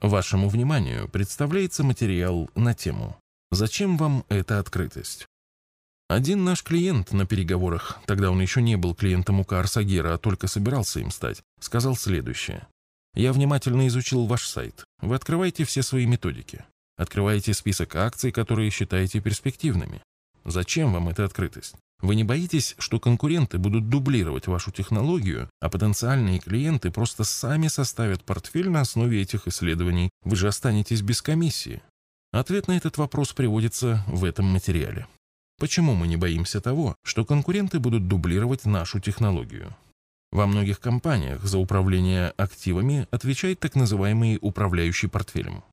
Вашему вниманию представляется материал на тему «Зачем вам эта открытость?». Один наш клиент на переговорах, тогда он еще не был клиентом УК Арсагера, а только собирался им стать, сказал следующее. «Я внимательно изучил ваш сайт. Вы открываете все свои методики. Открываете список акций, которые считаете перспективными. Зачем вам эта открытость? Вы не боитесь, что конкуренты будут дублировать вашу технологию, а потенциальные клиенты просто сами составят портфель на основе этих исследований? Вы же останетесь без комиссии. Ответ на этот вопрос приводится в этом материале. Почему мы не боимся того, что конкуренты будут дублировать нашу технологию? Во многих компаниях за управление активами отвечает так называемый управляющий портфелем.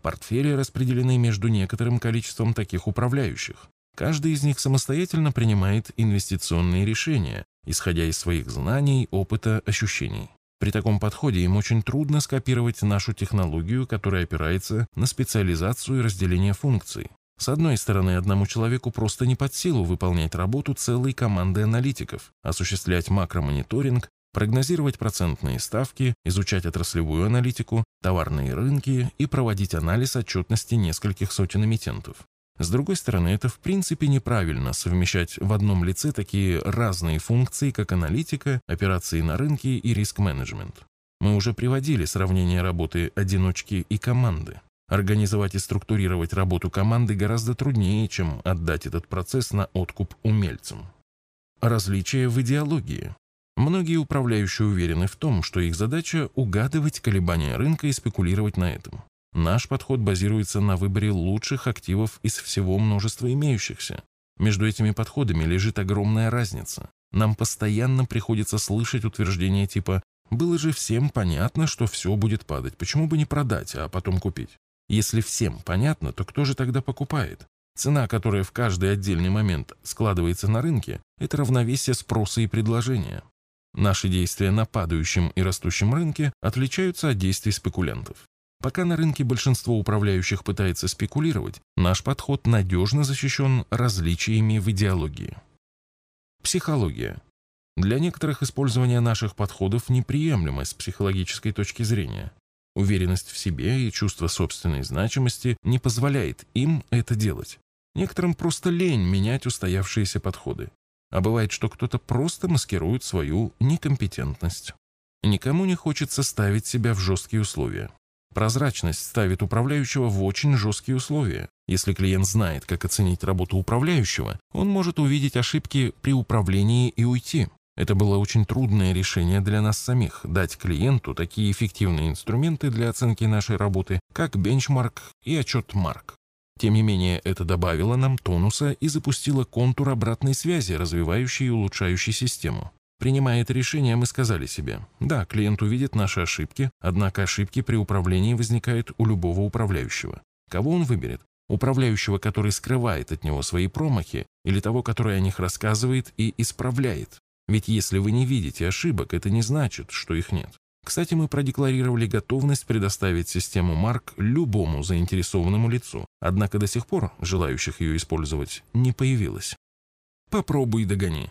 Портфели распределены между некоторым количеством таких управляющих. Каждый из них самостоятельно принимает инвестиционные решения, исходя из своих знаний, опыта, ощущений. При таком подходе им очень трудно скопировать нашу технологию, которая опирается на специализацию и разделение функций. С одной стороны, одному человеку просто не под силу выполнять работу целой команды аналитиков, осуществлять макромониторинг, прогнозировать процентные ставки, изучать отраслевую аналитику, товарные рынки и проводить анализ отчетности нескольких сотен эмитентов. С другой стороны, это в принципе неправильно совмещать в одном лице такие разные функции, как аналитика, операции на рынке и риск-менеджмент. Мы уже приводили сравнение работы одиночки и команды. Организовать и структурировать работу команды гораздо труднее, чем отдать этот процесс на откуп умельцам. Различия в идеологии. Многие управляющие уверены в том, что их задача – угадывать колебания рынка и спекулировать на этом. Наш подход базируется на выборе лучших активов из всего множества имеющихся. Между этими подходами лежит огромная разница. Нам постоянно приходится слышать утверждения типа «было же всем понятно, что все будет падать, почему бы не продать, а потом купить?» Если всем понятно, то кто же тогда покупает? Цена, которая в каждый отдельный момент складывается на рынке, это равновесие спроса и предложения. Наши действия на падающем и растущем рынке отличаются от действий спекулянтов. Пока на рынке большинство управляющих пытается спекулировать, наш подход надежно защищен различиями в идеологии. Психология. Для некоторых использование наших подходов неприемлемо с психологической точки зрения. Уверенность в себе и чувство собственной значимости не позволяет им это делать. Некоторым просто лень менять устоявшиеся подходы. А бывает, что кто-то просто маскирует свою некомпетентность. Никому не хочется ставить себя в жесткие условия. Прозрачность ставит управляющего в очень жесткие условия. Если клиент знает, как оценить работу управляющего, он может увидеть ошибки при управлении и уйти. Это было очень трудное решение для нас самих – дать клиенту такие эффективные инструменты для оценки нашей работы, как бенчмарк и отчет Марк. Тем не менее, это добавило нам тонуса и запустило контур обратной связи, развивающий и улучшающий систему. Принимая это решение, мы сказали себе, да, клиент увидит наши ошибки, однако ошибки при управлении возникают у любого управляющего. Кого он выберет? Управляющего, который скрывает от него свои промахи, или того, который о них рассказывает и исправляет? Ведь если вы не видите ошибок, это не значит, что их нет. Кстати, мы продекларировали готовность предоставить систему Марк любому заинтересованному лицу, однако до сих пор желающих ее использовать не появилось. Попробуй догони.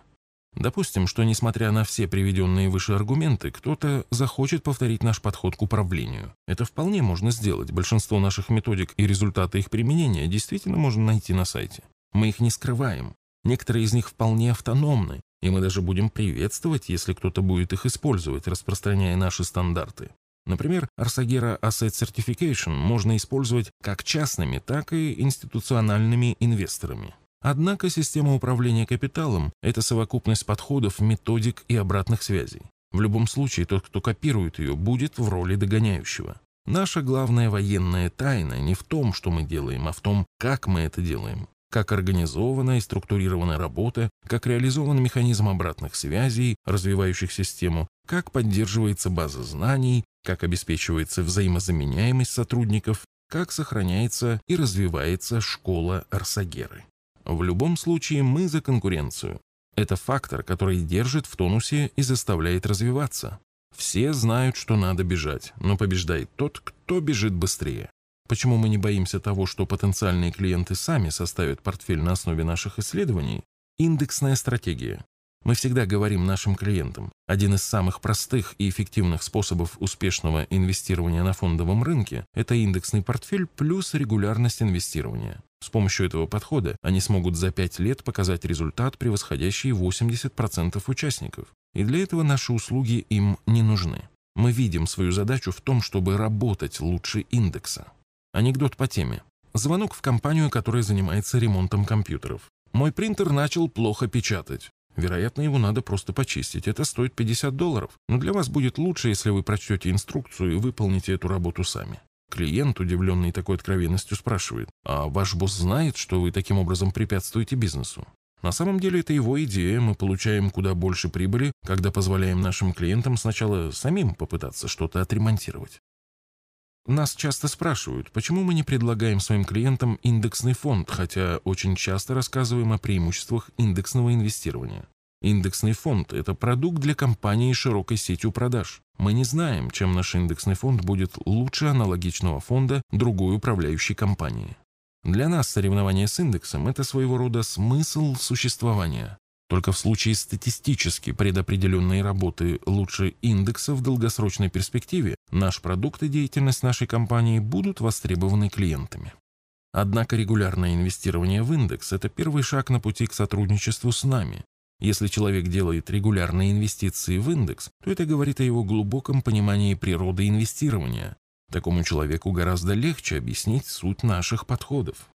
Допустим, что несмотря на все приведенные выше аргументы, кто-то захочет повторить наш подход к управлению. Это вполне можно сделать. Большинство наших методик и результаты их применения действительно можно найти на сайте. Мы их не скрываем. Некоторые из них вполне автономны, и мы даже будем приветствовать, если кто-то будет их использовать, распространяя наши стандарты. Например, Arsagera Asset Certification можно использовать как частными, так и институциональными инвесторами. Однако система управления капиталом – это совокупность подходов, методик и обратных связей. В любом случае, тот, кто копирует ее, будет в роли догоняющего. Наша главная военная тайна не в том, что мы делаем, а в том, как мы это делаем. Как организована и структурирована работа, как реализован механизм обратных связей, развивающих систему, как поддерживается база знаний, как обеспечивается взаимозаменяемость сотрудников, как сохраняется и развивается школа Арсагеры. В любом случае мы за конкуренцию. Это фактор, который держит в тонусе и заставляет развиваться. Все знают, что надо бежать, но побеждает тот, кто бежит быстрее. Почему мы не боимся того, что потенциальные клиенты сами составят портфель на основе наших исследований? Индексная стратегия. Мы всегда говорим нашим клиентам, один из самых простых и эффективных способов успешного инвестирования на фондовом рынке – это индексный портфель плюс регулярность инвестирования. С помощью этого подхода они смогут за 5 лет показать результат, превосходящий 80% участников. И для этого наши услуги им не нужны. Мы видим свою задачу в том, чтобы работать лучше индекса. Анекдот по теме. Звонок в компанию, которая занимается ремонтом компьютеров. Мой принтер начал плохо печатать. Вероятно, его надо просто почистить. Это стоит 50 долларов. Но для вас будет лучше, если вы прочтете инструкцию и выполните эту работу сами. Клиент, удивленный такой откровенностью, спрашивает, а ваш босс знает, что вы таким образом препятствуете бизнесу? На самом деле это его идея, мы получаем куда больше прибыли, когда позволяем нашим клиентам сначала самим попытаться что-то отремонтировать. Нас часто спрашивают, почему мы не предлагаем своим клиентам индексный фонд, хотя очень часто рассказываем о преимуществах индексного инвестирования. Индексный фонд – это продукт для компании широкой сетью продаж. Мы не знаем, чем наш индексный фонд будет лучше аналогичного фонда другой управляющей компании. Для нас соревнование с индексом – это своего рода смысл существования. Только в случае статистически предопределенной работы лучше индекса в долгосрочной перспективе наш продукт и деятельность нашей компании будут востребованы клиентами. Однако регулярное инвестирование в индекс – это первый шаг на пути к сотрудничеству с нами. Если человек делает регулярные инвестиции в индекс, то это говорит о его глубоком понимании природы инвестирования. Такому человеку гораздо легче объяснить суть наших подходов.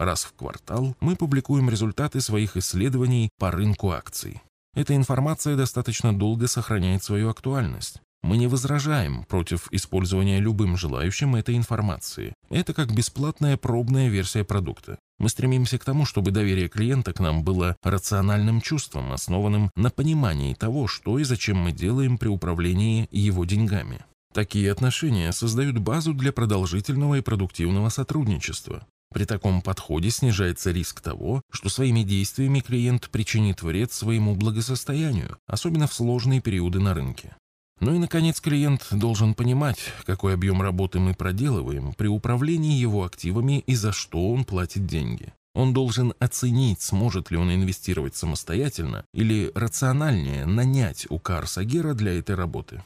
Раз в квартал мы публикуем результаты своих исследований по рынку акций. Эта информация достаточно долго сохраняет свою актуальность. Мы не возражаем против использования любым желающим этой информации. Это как бесплатная пробная версия продукта. Мы стремимся к тому, чтобы доверие клиента к нам было рациональным чувством, основанным на понимании того, что и зачем мы делаем при управлении его деньгами. Такие отношения создают базу для продолжительного и продуктивного сотрудничества. При таком подходе снижается риск того, что своими действиями клиент причинит вред своему благосостоянию, особенно в сложные периоды на рынке. Ну и, наконец, клиент должен понимать, какой объем работы мы проделываем при управлении его активами и за что он платит деньги. Он должен оценить, сможет ли он инвестировать самостоятельно или рациональнее нанять у Карсагера для этой работы.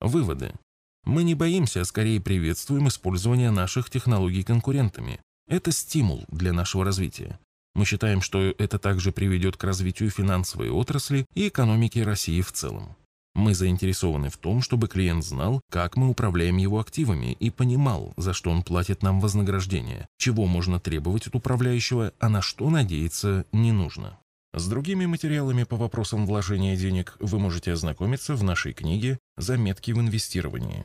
Выводы. Мы не боимся, а скорее приветствуем использование наших технологий конкурентами, это стимул для нашего развития. Мы считаем, что это также приведет к развитию финансовой отрасли и экономики России в целом. Мы заинтересованы в том, чтобы клиент знал, как мы управляем его активами и понимал, за что он платит нам вознаграждение, чего можно требовать от управляющего, а на что надеяться не нужно. С другими материалами по вопросам вложения денег вы можете ознакомиться в нашей книге «Заметки в инвестировании».